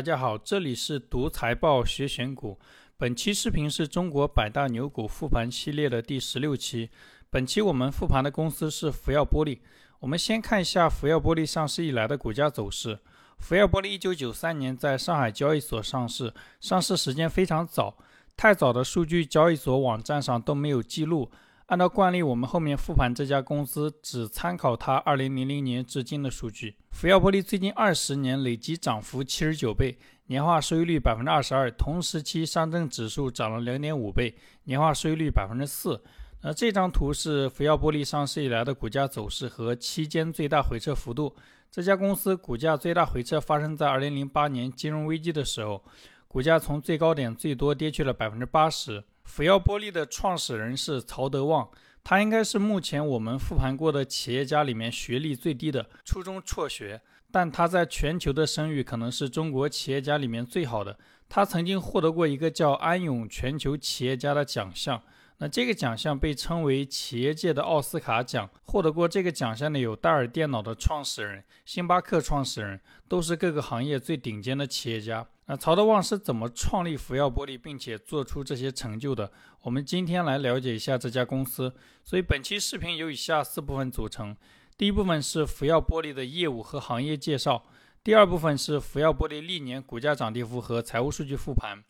大家好，这里是读财报学选股。本期视频是中国百大牛股复盘系列的第十六期。本期我们复盘的公司是福耀玻璃。我们先看一下福耀玻璃上市以来的股价走势。福耀玻璃一九九三年在上海交易所上市，上市时间非常早，太早的数据交易所网站上都没有记录。按照惯例，我们后面复盘这家公司只参考它二零零零年至今的数据。福耀玻璃最近二十年累计涨幅七十九倍，年化收益率百分之二十二，同时期上证指数涨了两点五倍，年化收益率百分之四。那这张图是福耀玻璃上市以来的股价走势和期间最大回撤幅度。这家公司股价最大回撤发生在二零零八年金融危机的时候，股价从最高点最多跌去了百分之八十。福耀玻璃的创始人是曹德旺，他应该是目前我们复盘过的企业家里面学历最低的，初中辍学。但他在全球的声誉可能是中国企业家里面最好的。他曾经获得过一个叫安永全球企业家的奖项。那这个奖项被称为企业界的奥斯卡奖。获得过这个奖项的有戴尔电脑的创始人、星巴克创始人，都是各个行业最顶尖的企业家。那曹德旺是怎么创立福耀玻璃，并且做出这些成就的？我们今天来了解一下这家公司。所以本期视频由以下四部分组成：第一部分是福耀玻璃的业务和行业介绍；第二部分是福耀玻璃历年股价涨跌幅和财务数据复盘。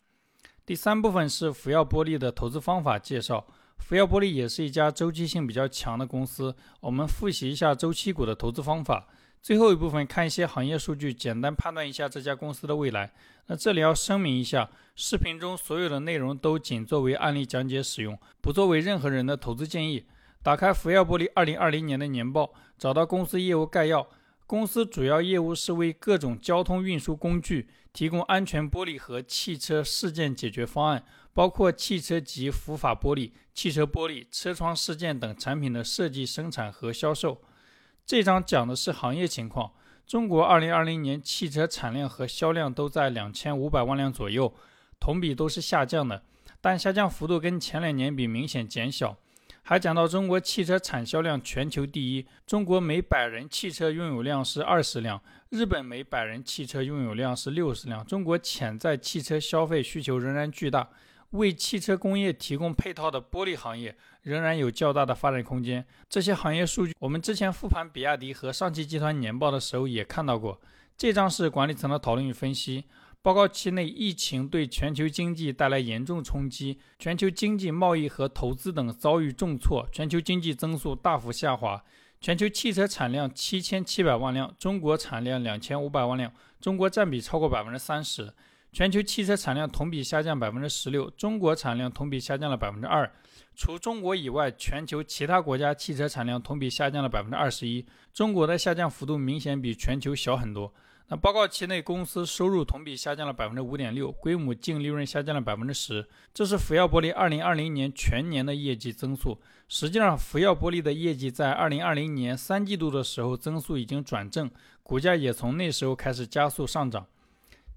第三部分是福耀玻璃的投资方法介绍。福耀玻璃也是一家周期性比较强的公司，我们复习一下周期股的投资方法。最后一部分看一些行业数据，简单判断一下这家公司的未来。那这里要声明一下，视频中所有的内容都仅作为案例讲解使用，不作为任何人的投资建议。打开福耀玻璃二零二零年的年报，找到公司业务概要。公司主要业务是为各种交通运输工具提供安全玻璃和汽车事件解决方案，包括汽车及浮法玻璃、汽车玻璃、车窗事件等产品的设计、生产和销售。这章讲的是行业情况。中国2020年汽车产量和销量都在2500万辆左右，同比都是下降的，但下降幅度跟前两年比明显减小。还讲到中国汽车产销量全球第一，中国每百人汽车拥有量是二十辆，日本每百人汽车拥有量是六十辆。中国潜在汽车消费需求仍然巨大，为汽车工业提供配套的玻璃行业仍然有较大的发展空间。这些行业数据，我们之前复盘比亚迪和上汽集团年报的时候也看到过。这张是管理层的讨论与分析。报告期内，疫情对全球经济带来严重冲击，全球经济、贸易和投资等遭遇重挫，全球经济增速大幅下滑。全球汽车产量七千七百万辆，中国产量两千五百万辆，中国占比超过百分之三十。全球汽车产量同比下降百分之十六，中国产量同比下降了百分之二。除中国以外，全球其他国家汽车产量同比下降了百分之二十一，中国的下降幅度明显比全球小很多。那报告期内，公司收入同比下降了百分之五点六，规模净利润下降了百分之十。这是福耀玻璃二零二零年全年的业绩增速。实际上，福耀玻璃的业绩在二零二零年三季度的时候增速已经转正，股价也从那时候开始加速上涨。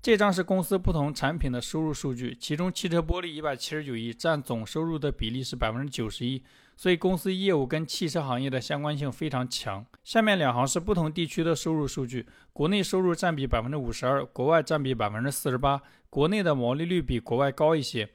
这张是公司不同产品的收入数据，其中汽车玻璃一百七十九亿，占总收入的比例是百分之九十一，所以公司业务跟汽车行业的相关性非常强。下面两行是不同地区的收入数据，国内收入占比百分之五十二，国外占比百分之四十八，国内的毛利率比国外高一些。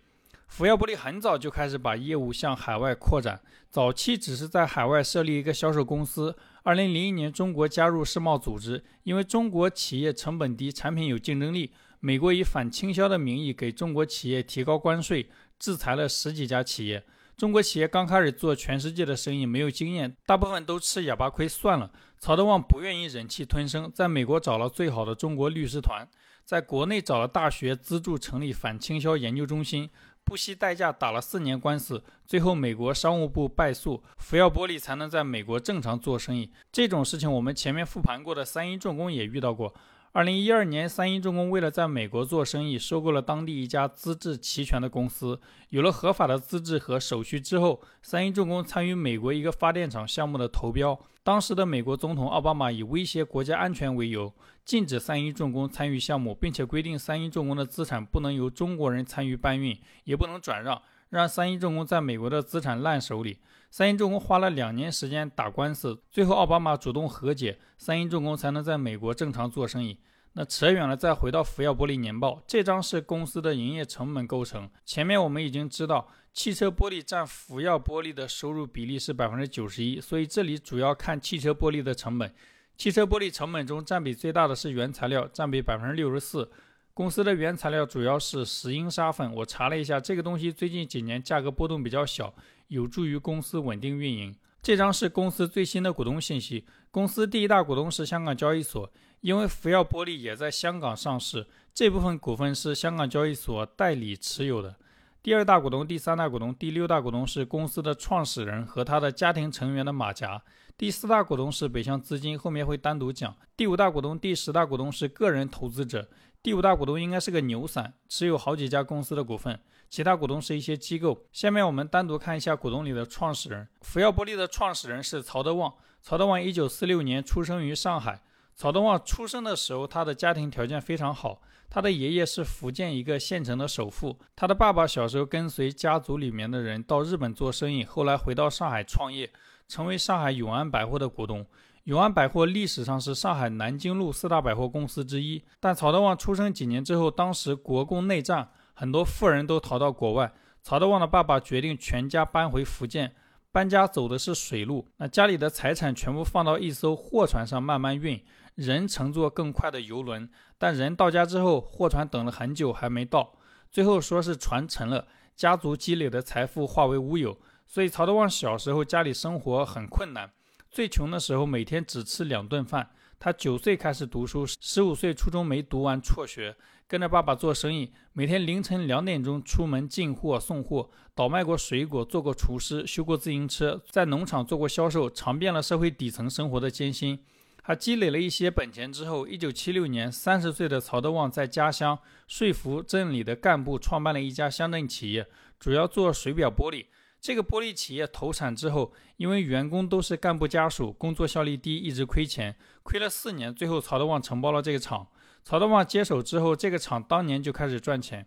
福耀玻璃很早就开始把业务向海外扩展，早期只是在海外设立一个销售公司。二零零一年，中国加入世贸组织，因为中国企业成本低，产品有竞争力。美国以反倾销的名义给中国企业提高关税，制裁了十几家企业。中国企业刚开始做全世界的生意，没有经验，大部分都吃哑巴亏算了。曹德旺不愿意忍气吞声，在美国找了最好的中国律师团，在国内找了大学资助成立反倾销研究中心。不惜代价打了四年官司，最后美国商务部败诉，福耀玻璃才能在美国正常做生意。这种事情我们前面复盘过的三一重工也遇到过。二零一二年，三一重工为了在美国做生意，收购了当地一家资质齐全的公司。有了合法的资质和手续之后，三一重工参与美国一个发电厂项目的投标。当时的美国总统奥巴马以威胁国家安全为由，禁止三一重工参与项目，并且规定三一重工的资产不能由中国人参与搬运，也不能转让。让三一重工在美国的资产烂手里，三一重工花了两年时间打官司，最后奥巴马主动和解，三一重工才能在美国正常做生意。那扯远了，再回到福耀玻璃年报，这张是公司的营业成本构成。前面我们已经知道，汽车玻璃占福耀玻璃的收入比例是百分之九十一，所以这里主要看汽车玻璃的成本。汽车玻璃成本中占比最大的是原材料，占比百分之六十四。公司的原材料主要是石英砂粉，我查了一下，这个东西最近几年价格波动比较小，有助于公司稳定运营。这张是公司最新的股东信息，公司第一大股东是香港交易所。因为福耀玻璃也在香港上市，这部分股份是香港交易所代理持有的。第二大股东、第三大股东、第六大股东是公司的创始人和他的家庭成员的马甲。第四大股东是北向资金，后面会单独讲。第五大股东、第十大股东是个人投资者。第五大股东应该是个牛散，持有好几家公司的股份。其他股东是一些机构。下面我们单独看一下股东里的创始人。福耀玻璃的创始人是曹德旺。曹德旺一九四六年出生于上海。曹德旺出生的时候，他的家庭条件非常好。他的爷爷是福建一个县城的首富。他的爸爸小时候跟随家族里面的人到日本做生意，后来回到上海创业，成为上海永安百货的股东。永安百货历史上是上海南京路四大百货公司之一。但曹德旺出生几年之后，当时国共内战，很多富人都逃到国外。曹德旺的爸爸决定全家搬回福建。搬家走的是水路，那家里的财产全部放到一艘货船上慢慢运。人乘坐更快的游轮，但人到家之后，货船等了很久还没到。最后说是船沉了，家族积累的财富化为乌有。所以曹德旺小时候家里生活很困难，最穷的时候每天只吃两顿饭。他九岁开始读书，十五岁初中没读完辍学，跟着爸爸做生意，每天凌晨两点钟出门进货送货，倒卖过水果，做过厨师，修过自行车，在农场做过销售，尝遍了社会底层生活的艰辛。他积累了一些本钱之后，一九七六年，三十岁的曹德旺在家乡说服镇里的干部创办了一家乡镇企业，主要做水表玻璃。这个玻璃企业投产之后，因为员工都是干部家属，工作效率低，一直亏钱，亏了四年，最后曹德旺承包了这个厂。曹德旺接手之后，这个厂当年就开始赚钱。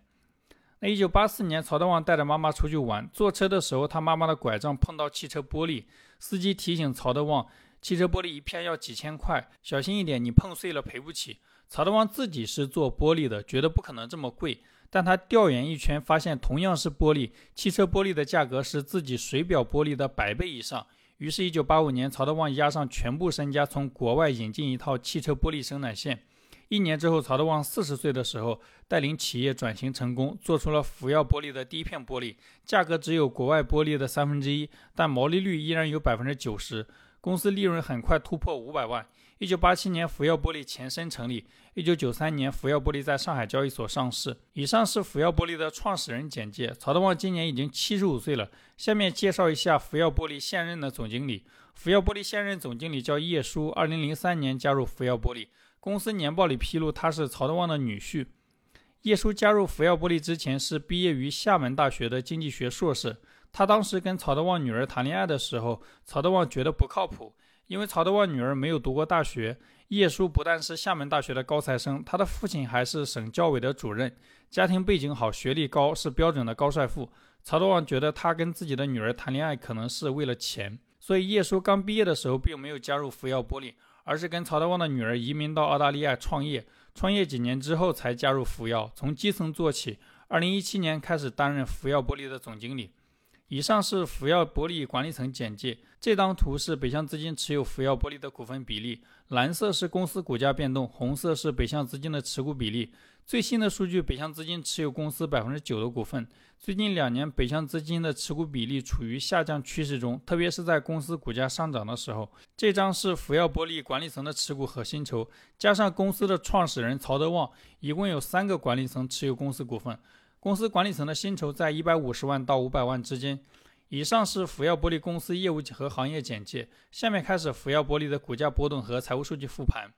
那一九八四年，曹德旺带着妈妈出去玩，坐车的时候，他妈妈的拐杖碰到汽车玻璃，司机提醒曹德旺。汽车玻璃一片要几千块，小心一点，你碰碎了赔不起。曹德旺自己是做玻璃的，觉得不可能这么贵，但他调研一圈，发现同样是玻璃，汽车玻璃的价格是自己水表玻璃的百倍以上。于是，一九八五年，曹德旺押上全部身家，从国外引进一套汽车玻璃生产线。一年之后，曹德旺四十岁的时候，带领企业转型成功，做出了福耀玻璃的第一片玻璃，价格只有国外玻璃的三分之一，但毛利率依然有百分之九十。公司利润很快突破五百万。一九八七年，福耀玻璃前身成立。一九九三年，福耀玻璃在上海交易所上市。以上是福耀玻璃的创始人简介。曹德旺今年已经七十五岁了。下面介绍一下福耀玻璃现任的总经理。福耀玻璃现任总经理叫叶舒，二零零三年加入福耀玻璃。公司年报里披露，他是曹德旺的女婿。叶舒加入福耀玻璃之前是毕业于厦门大学的经济学硕士。他当时跟曹德旺女儿谈恋爱的时候，曹德旺觉得不靠谱，因为曹德旺女儿没有读过大学。叶舒不但是厦门大学的高材生，他的父亲还是省教委的主任，家庭背景好，学历高，是标准的高帅富。曹德旺觉得他跟自己的女儿谈恋爱可能是为了钱，所以叶舒刚毕业的时候并没有加入福耀玻璃，而是跟曹德旺的女儿移民到澳大利亚创业。创业几年之后才加入福耀，从基层做起。二零一七年开始担任福耀玻璃的总经理。以上是福耀玻璃管理层简介。这张图是北向资金持有福耀玻璃的股份比例，蓝色是公司股价变动，红色是北向资金的持股比例。最新的数据，北向资金持有公司百分之九的股份。最近两年，北向资金的持股比例处于下降趋势中，特别是在公司股价上涨的时候。这张是福耀玻璃管理层的持股和薪酬，加上公司的创始人曹德旺，一共有三个管理层持有公司股份。公司管理层的薪酬在一百五十万到五百万之间。以上是福耀玻璃公司业务和行业简介。下面开始福耀玻璃的股价波动和财务数据复盘。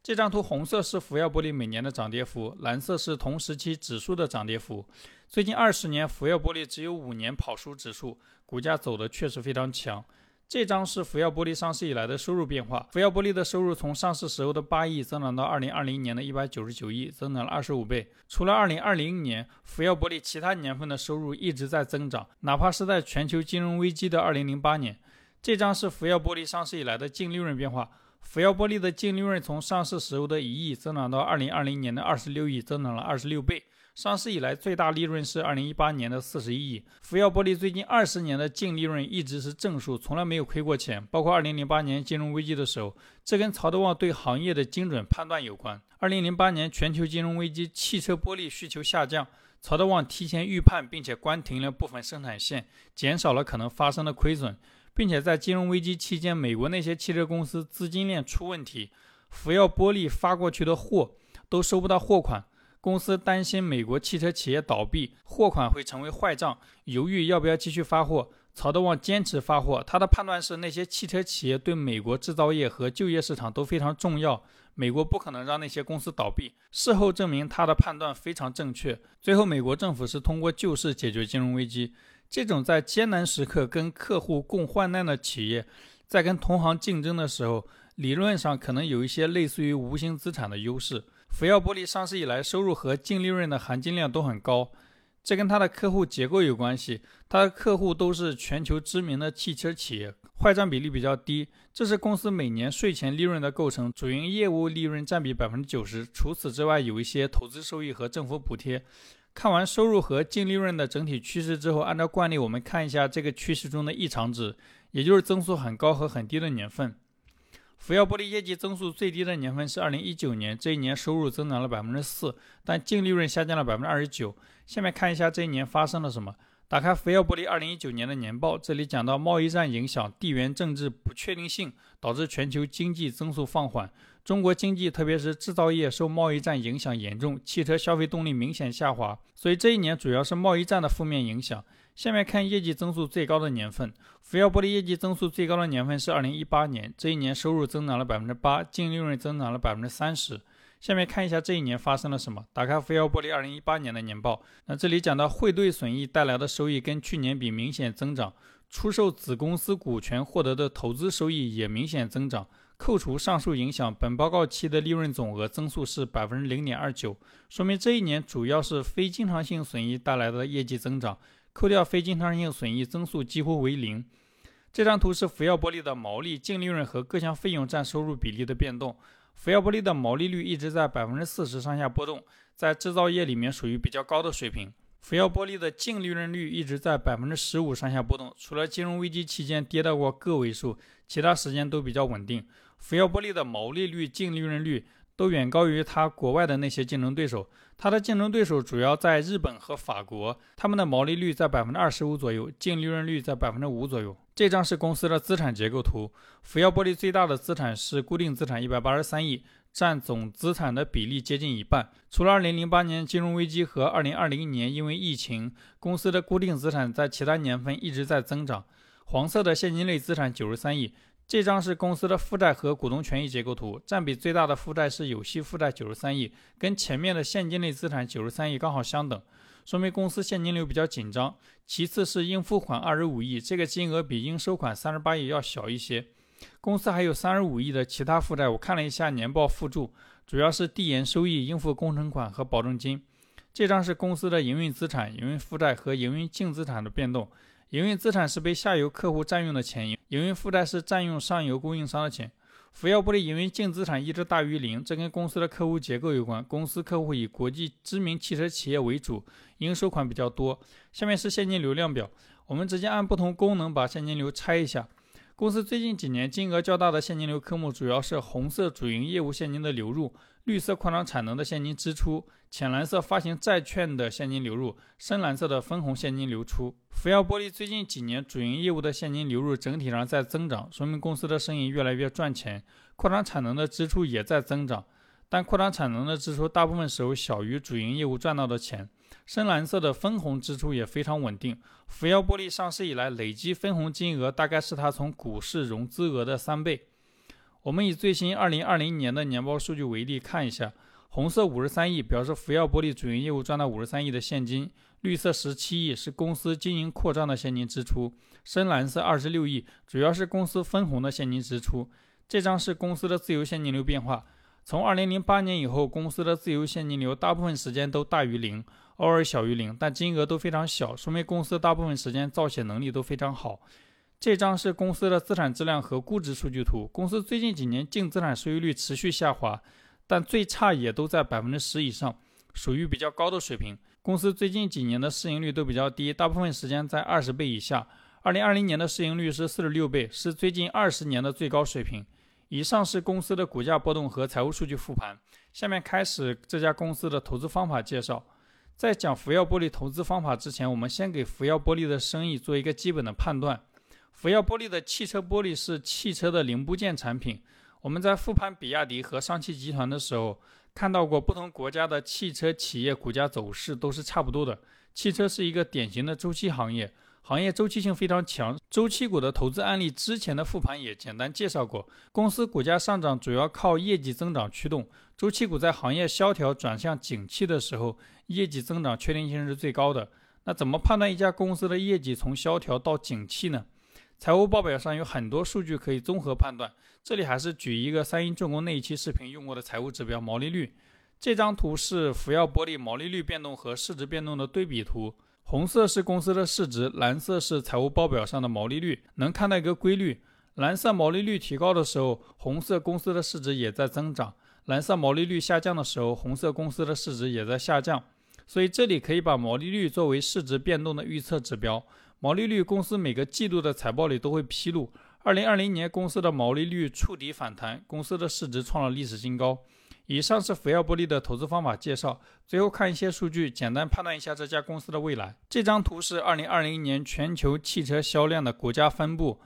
这张图红色是福耀玻璃每年的涨跌幅，蓝色是同时期指数的涨跌幅。最近二十年，福耀玻璃只有五年跑输指数，股价走的确实非常强。这张是福耀玻璃上市以来的收入变化。福耀玻璃的收入从上市时候的八亿增长到二零二零年的一百九十九亿，增长了二十五倍。除了二零二零年，福耀玻璃其他年份的收入一直在增长，哪怕是在全球金融危机的二零零八年。这张是福耀玻璃上市以来的净利润变化。福耀玻璃的净利润从上市时候的一亿增长到二零二零年的二十六亿，增长了二十六倍。上市以来最大利润是二零一八年的四十亿。福耀玻璃最近二十年的净利润一直是正数，从来没有亏过钱。包括二零零八年金融危机的时候，这跟曹德旺对行业的精准判断有关。二零零八年全球金融危机，汽车玻璃需求下降，曹德旺提前预判，并且关停了部分生产线，减少了可能发生的亏损，并且在金融危机期间，美国那些汽车公司资金链出问题，福耀玻璃发过去的货都收不到货款。公司担心美国汽车企业倒闭，货款会成为坏账，犹豫要不要继续发货。曹德旺坚持发货，他的判断是那些汽车企业对美国制造业和就业市场都非常重要，美国不可能让那些公司倒闭。事后证明他的判断非常正确。最后，美国政府是通过救市解决金融危机。这种在艰难时刻跟客户共患难的企业，在跟同行竞争的时候，理论上可能有一些类似于无形资产的优势。福耀玻璃上市以来，收入和净利润的含金量都很高，这跟它的客户结构有关系。它的客户都是全球知名的汽车企业，坏账比例比较低，这是公司每年税前利润的构成，主营业务利润占比百分之九十。除此之外，有一些投资收益和政府补贴。看完收入和净利润的整体趋势之后，按照惯例，我们看一下这个趋势中的异常值，也就是增速很高和很低的年份。福耀玻璃业绩增速最低的年份是二零一九年，这一年收入增长了百分之四，但净利润下降了百分之二十九。下面看一下这一年发生了什么。打开福耀玻璃二零一九年的年报，这里讲到贸易战影响、地缘政治不确定性导致全球经济增速放缓，中国经济特别是制造业受贸易战影响严重，汽车消费动力明显下滑。所以这一年主要是贸易战的负面影响。下面看业绩增速最高的年份，福耀玻璃业绩增速最高的年份是二零一八年，这一年收入增长了百分之八，净利润增长了百分之三十。下面看一下这一年发生了什么。打开福耀玻璃二零一八年的年报，那这里讲到汇兑损益带来的收益跟去年比明显增长，出售子公司股权获得的投资收益也明显增长。扣除上述影响，本报告期的利润总额增速是百分之零点二九，说明这一年主要是非经常性损益带来的业绩增长。扣掉非经常性损益，增速几乎为零。这张图是福耀玻璃的毛利、净利润和各项费用占收入比例的变动。福耀玻璃的毛利率一直在百分之四十上下波动，在制造业里面属于比较高的水平。福耀玻璃的净利润率一直在百分之十五上下波动，除了金融危机期间跌到过个位数，其他时间都比较稳定。福耀玻璃的毛利率、净利润率。都远高于它国外的那些竞争对手。它的竞争对手主要在日本和法国，他们的毛利率在百分之二十五左右，净利润率在百分之五左右。这张是公司的资产结构图。福耀玻璃最大的资产是固定资产一百八十三亿，占总资产的比例接近一半。除了二零零八年金融危机和二零二零年因为疫情，公司的固定资产在其他年份一直在增长。黄色的现金类资产九十三亿。这张是公司的负债和股东权益结构图，占比最大的负债是有息负债九十三亿，跟前面的现金类资产九十三亿刚好相等，说明公司现金流比较紧张。其次是应付款二十五亿，这个金额比应收款三十八亿要小一些。公司还有三十五亿的其他负债，我看了一下年报附注，主要是递延收益、应付工程款和保证金。这张是公司的营运资产、营运负债和营运净资产的变动。营运资产是被下游客户占用的钱，营运负债是占用上游供应商的钱。福耀玻璃营运净资产一直大于零，这跟公司的客户结构有关。公司客户以国际知名汽车企业为主，应收款比较多。下面是现金流量表，我们直接按不同功能把现金流拆一下。公司最近几年金额较大的现金流科目主要是红色主营业务现金的流入。绿色扩张产能的现金支出，浅蓝色发行债券的现金流入，深蓝色的分红现金流出。福耀玻璃最近几年主营业务的现金流入整体上在增长，说明公司的生意越来越赚钱。扩张产能的支出也在增长，但扩张产能的支出大部分时候小于主营业务赚到的钱。深蓝色的分红支出也非常稳定。福耀玻璃上市以来累计分红金额大概是它从股市融资额的三倍。我们以最新二零二零年的年报数据为例，看一下，红色五十三亿表示福耀玻璃主营业务赚到五十三亿的现金，绿色十七亿是公司经营扩张的现金支出，深蓝色二十六亿主要是公司分红的现金支出。这张是公司的自由现金流变化，从二零零八年以后，公司的自由现金流大部分时间都大于零，偶尔小于零，但金额都非常小，说明公司大部分时间造血能力都非常好。这张是公司的资产质量和估值数据图。公司最近几年净资产收益率持续下滑，但最差也都在百分之十以上，属于比较高的水平。公司最近几年的市盈率都比较低，大部分时间在二十倍以下。二零二零年的市盈率是四十六倍，是最近二十年的最高水平。以上是公司的股价波动和财务数据复盘。下面开始这家公司的投资方法介绍。在讲福耀玻璃投资方法之前，我们先给福耀玻璃的生意做一个基本的判断。福耀玻璃的汽车玻璃是汽车的零部件产品。我们在复盘比亚迪和上汽集团的时候，看到过不同国家的汽车企业股价走势都是差不多的。汽车是一个典型的周期行业。行业周期性非常强，周期股的投资案例之前的复盘也简单介绍过。公司股价上涨主要靠业绩增长驱动，周期股在行业萧条转向景气的时候，业绩增长确定性是最高的。那怎么判断一家公司的业绩从萧条到景气呢？财务报表上有很多数据可以综合判断，这里还是举一个三一重工那一期视频用过的财务指标毛利率。这张图是福耀玻璃毛利率变动和市值变动的对比图。红色是公司的市值，蓝色是财务报表上的毛利率。能看到一个规律：蓝色毛利率提高的时候，红色公司的市值也在增长；蓝色毛利率下降的时候，红色公司的市值也在下降。所以这里可以把毛利率作为市值变动的预测指标。毛利率公司每个季度的财报里都会披露。二零二零年公司的毛利率触底反弹，公司的市值创了历史新高。以上是福耀玻璃的投资方法介绍。最后看一些数据，简单判断一下这家公司的未来。这张图是二零二零年全球汽车销量的国家分布。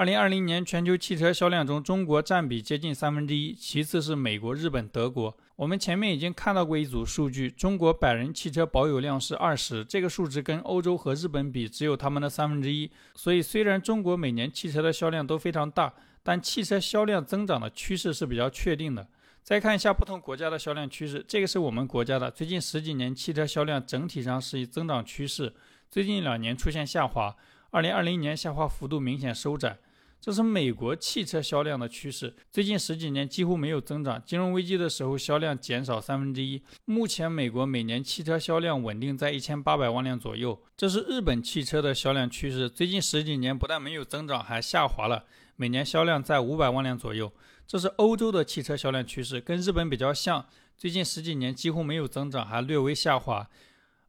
二零二零年全球汽车销量中，中国占比接近三分之一，其次是美国、日本、德国。我们前面已经看到过一组数据，中国百人汽车保有量是二十，这个数值跟欧洲和日本比只有他们的三分之一。所以虽然中国每年汽车的销量都非常大，但汽车销量增长的趋势是比较确定的。再看一下不同国家的销量趋势，这个是我们国家的。最近十几年汽车销量整体上是以增长趋势，最近两年出现下滑，二零二零年下滑幅度明显收窄。这是美国汽车销量的趋势，最近十几年几乎没有增长，金融危机的时候销量减少三分之一。目前美国每年汽车销量稳定在一千八百万辆左右。这是日本汽车的销量趋势，最近十几年不但没有增长，还下滑了，每年销量在五百万辆左右。这是欧洲的汽车销量趋势，跟日本比较像，最近十几年几乎没有增长，还略微下滑。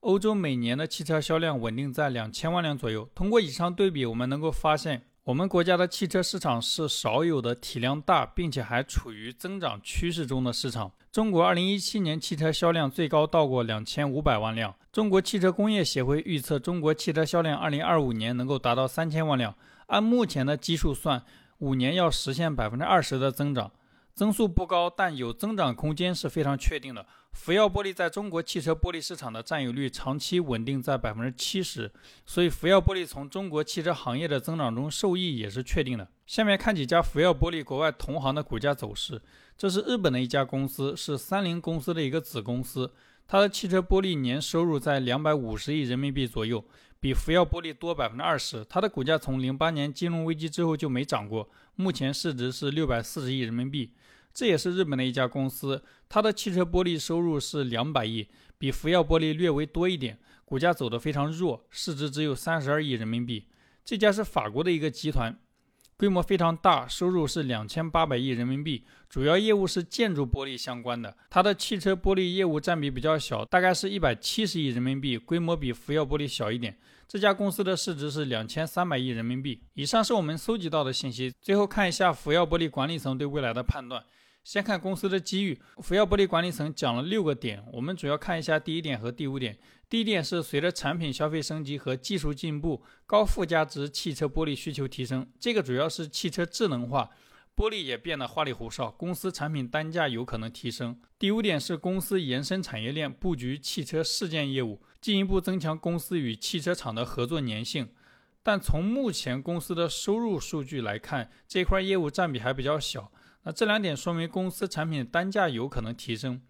欧洲每年的汽车销量稳定在两千万辆左右。通过以上对比，我们能够发现，我们国家的汽车市场是少有的体量大，并且还处于增长趋势中的市场。中国二零一七年汽车销量最高到过两千五百万辆。中国汽车工业协会预测，中国汽车销量二零二五年能够达到三千万辆。按目前的基数算。五年要实现百分之二十的增长，增速不高，但有增长空间是非常确定的。福耀玻璃在中国汽车玻璃市场的占有率长期稳定在百分之七十，所以福耀玻璃从中国汽车行业的增长中受益也是确定的。下面看几家福耀玻璃国外同行的股价走势，这是日本的一家公司，是三菱公司的一个子公司。它的汽车玻璃年收入在两百五十亿人民币左右，比福耀玻璃多百分之二十。它的股价从零八年金融危机之后就没涨过，目前市值是六百四十亿人民币。这也是日本的一家公司，它的汽车玻璃收入是两百亿，比福耀玻璃略微多一点，股价走得非常弱，市值只有三十二亿人民币。这家是法国的一个集团。规模非常大，收入是两千八百亿人民币，主要业务是建筑玻璃相关的。它的汽车玻璃业务占比比较小，大概是一百七十亿人民币，规模比福耀玻璃小一点。这家公司的市值是两千三百亿人民币。以上是我们搜集到的信息，最后看一下福耀玻璃管理层对未来的判断。先看公司的机遇，福耀玻璃管理层讲了六个点，我们主要看一下第一点和第五点。第一点是随着产品消费升级和技术进步，高附加值汽车玻璃需求提升，这个主要是汽车智能化，玻璃也变得花里胡哨，公司产品单价有可能提升。第五点是公司延伸产业链，布局汽车事件业务，进一步增强公司与汽车厂的合作粘性。但从目前公司的收入数据来看，这块业务占比还比较小。那这两点说明公司产品单价有可能提升。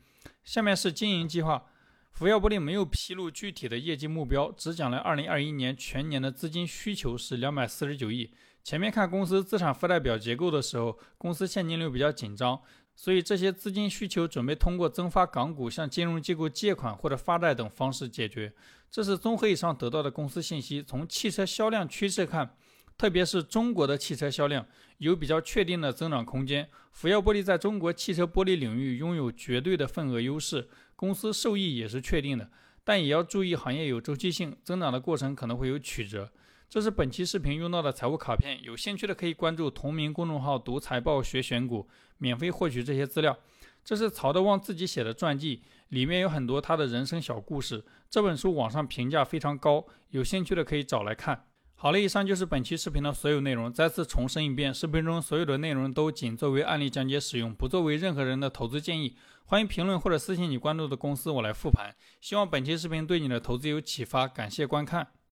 下面是经营计划，福耀玻璃没有披露具体的业绩目标，只讲了2021年全年的资金需求是249亿。前面看公司资产负债表结构的时候，公司现金流比较紧张，所以这些资金需求准备通过增发港股、向金融机构借款或者发债等方式解决。这是综合以上得到的公司信息。从汽车销量趋势看。特别是中国的汽车销量有比较确定的增长空间。福耀玻璃在中国汽车玻璃领域拥有绝对的份额优势，公司受益也是确定的。但也要注意行业有周期性，增长的过程可能会有曲折。这是本期视频用到的财务卡片，有兴趣的可以关注同名公众号“读财报学选股”，免费获取这些资料。这是曹德旺自己写的传记，里面有很多他的人生小故事。这本书网上评价非常高，有兴趣的可以找来看。好了，以上就是本期视频的所有内容。再次重申一遍，视频中所有的内容都仅作为案例讲解使用，不作为任何人的投资建议。欢迎评论或者私信你关注的公司，我来复盘。希望本期视频对你的投资有启发，感谢观看。